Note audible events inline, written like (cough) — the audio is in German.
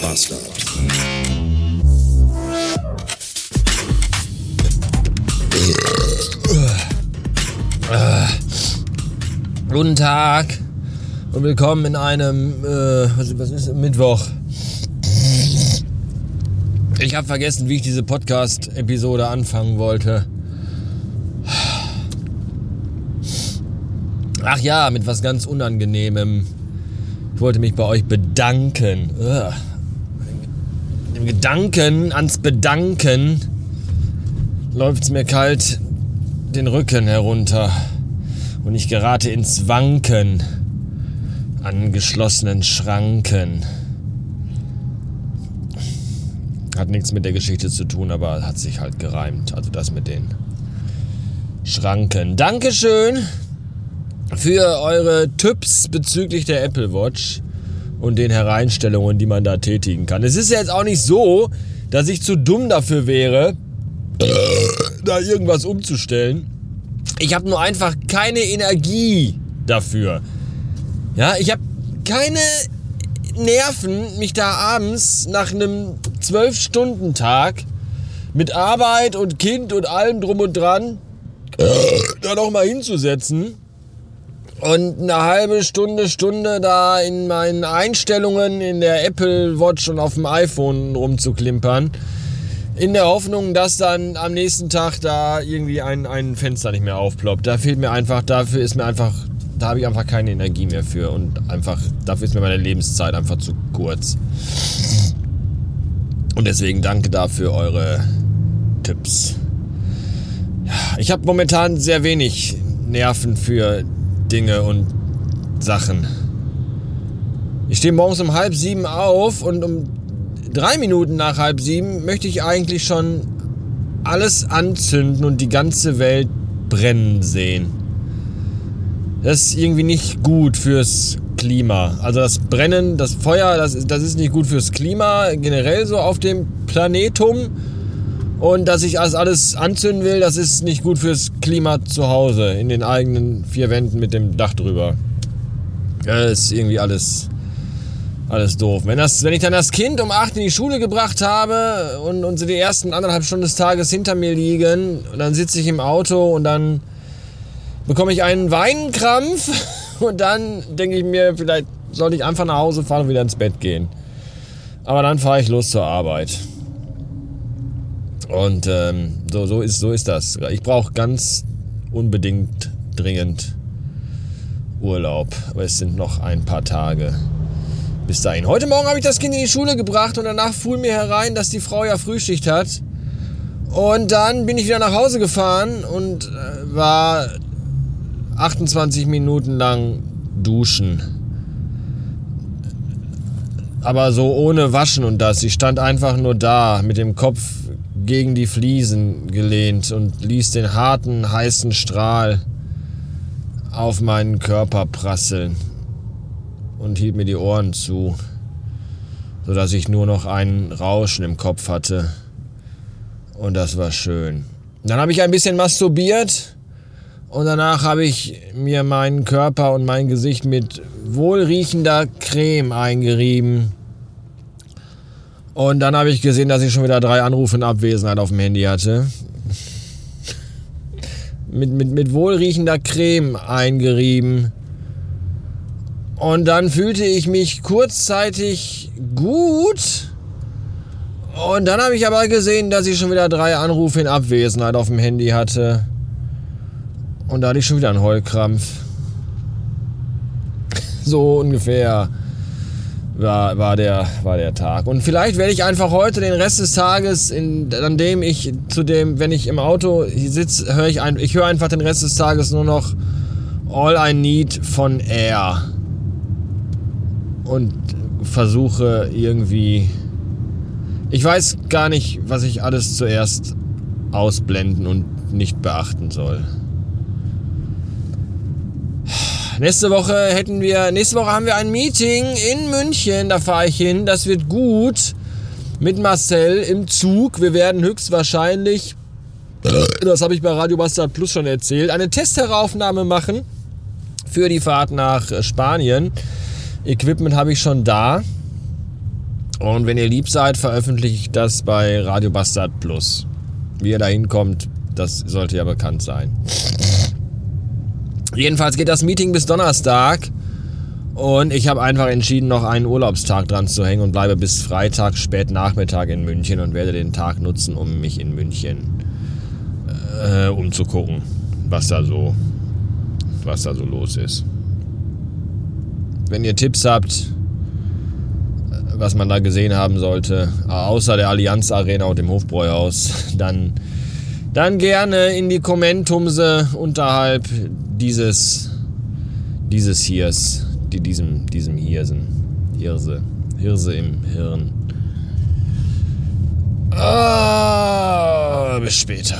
Bastard. Guten Tag und willkommen in einem, äh, was, ist Mittwoch. Ich habe vergessen, wie ich diese Podcast-Episode anfangen wollte. Ach ja, mit was ganz Unangenehmem. Ich wollte mich bei euch bedanken. Ugh. Im Gedanken ans Bedanken läuft es mir kalt den Rücken herunter und ich gerate ins Wanken an geschlossenen Schranken. Hat nichts mit der Geschichte zu tun, aber hat sich halt gereimt. Also das mit den Schranken. Dankeschön für eure Tipps bezüglich der Apple Watch und den Hereinstellungen, die man da tätigen kann. Es ist ja jetzt auch nicht so, dass ich zu dumm dafür wäre, da irgendwas umzustellen. Ich habe nur einfach keine Energie dafür. Ja, ich habe keine Nerven, mich da abends nach einem 12-Stunden-Tag mit Arbeit und Kind und allem drum und dran da noch mal hinzusetzen und eine halbe Stunde, Stunde da in meinen Einstellungen in der Apple Watch und auf dem iPhone rumzuklimpern. In der Hoffnung, dass dann am nächsten Tag da irgendwie ein, ein Fenster nicht mehr aufploppt. Da fehlt mir einfach, dafür ist mir einfach, da habe ich einfach keine Energie mehr für. Und einfach, dafür ist mir meine Lebenszeit einfach zu kurz. Und deswegen danke dafür eure Tipps. Ich habe momentan sehr wenig Nerven für Dinge und Sachen. Ich stehe morgens um halb sieben auf und um drei Minuten nach halb sieben möchte ich eigentlich schon alles anzünden und die ganze Welt brennen sehen. Das ist irgendwie nicht gut fürs Klima. Also das Brennen, das Feuer, das, das ist nicht gut fürs Klima, generell so auf dem Planetum. Und dass ich alles, alles anzünden will, das ist nicht gut fürs Klima zu Hause, in den eigenen vier Wänden mit dem Dach drüber. Das ist irgendwie alles, alles doof. Wenn, das, wenn ich dann das Kind um 8 in die Schule gebracht habe und, und sie die ersten anderthalb Stunden des Tages hinter mir liegen, dann sitze ich im Auto und dann bekomme ich einen Weinkrampf (laughs) und dann denke ich mir, vielleicht sollte ich einfach nach Hause fahren und wieder ins Bett gehen. Aber dann fahre ich los zur Arbeit. Und ähm, so, so, ist, so ist das. Ich brauche ganz unbedingt dringend Urlaub. Aber es sind noch ein paar Tage bis dahin. Heute Morgen habe ich das Kind in die Schule gebracht und danach fuhr mir herein, dass die Frau ja Frühschicht hat. Und dann bin ich wieder nach Hause gefahren und äh, war 28 Minuten lang duschen. Aber so ohne Waschen und das. Sie stand einfach nur da mit dem Kopf gegen die Fliesen gelehnt und ließ den harten, heißen Strahl auf meinen Körper prasseln und hielt mir die Ohren zu, sodass ich nur noch ein Rauschen im Kopf hatte. Und das war schön. Dann habe ich ein bisschen masturbiert und danach habe ich mir meinen Körper und mein Gesicht mit wohlriechender Creme eingerieben. Und dann habe ich gesehen, dass ich schon wieder drei Anrufe in Abwesenheit auf dem Handy hatte. mit, mit, mit wohlriechender Creme eingerieben. Und dann fühlte ich mich kurzzeitig gut. Und dann habe ich aber gesehen, dass ich schon wieder drei Anrufe in Abwesenheit auf dem Handy hatte. Und da hatte ich schon wieder einen Heulkrampf. (laughs) So ungefähr war, war, der, war der Tag. Und vielleicht werde ich einfach heute den Rest des Tages, in, an dem ich zu dem, wenn ich im Auto sitze, höre ich ein, ich höre einfach den Rest des Tages nur noch All I Need von Air. Und versuche irgendwie. Ich weiß gar nicht, was ich alles zuerst ausblenden und nicht beachten soll. Nächste Woche hätten wir, nächste Woche haben wir ein Meeting in München, da fahre ich hin. Das wird gut mit Marcel im Zug. Wir werden höchstwahrscheinlich, das habe ich bei Radio Bastard Plus schon erzählt, eine Testheraufnahme machen für die Fahrt nach Spanien. Equipment habe ich schon da. Und wenn ihr lieb seid, veröffentliche ich das bei Radio Bastard Plus. Wie ihr da hinkommt, das sollte ja bekannt sein. Jedenfalls geht das Meeting bis Donnerstag. Und ich habe einfach entschieden, noch einen Urlaubstag dran zu hängen und bleibe bis Freitag spät Nachmittag in München und werde den Tag nutzen, um mich in München äh, umzugucken, was da so, was da so los ist. Wenn ihr Tipps habt, was man da gesehen haben sollte, außer der Allianz Arena und dem Hofbräuhaus, (laughs) dann, dann gerne in die Kommentumse unterhalb dieses, dieses Hiers die diesem, diesem Hirsen, Hirse, Hirse im Hirn. Ah, bis später.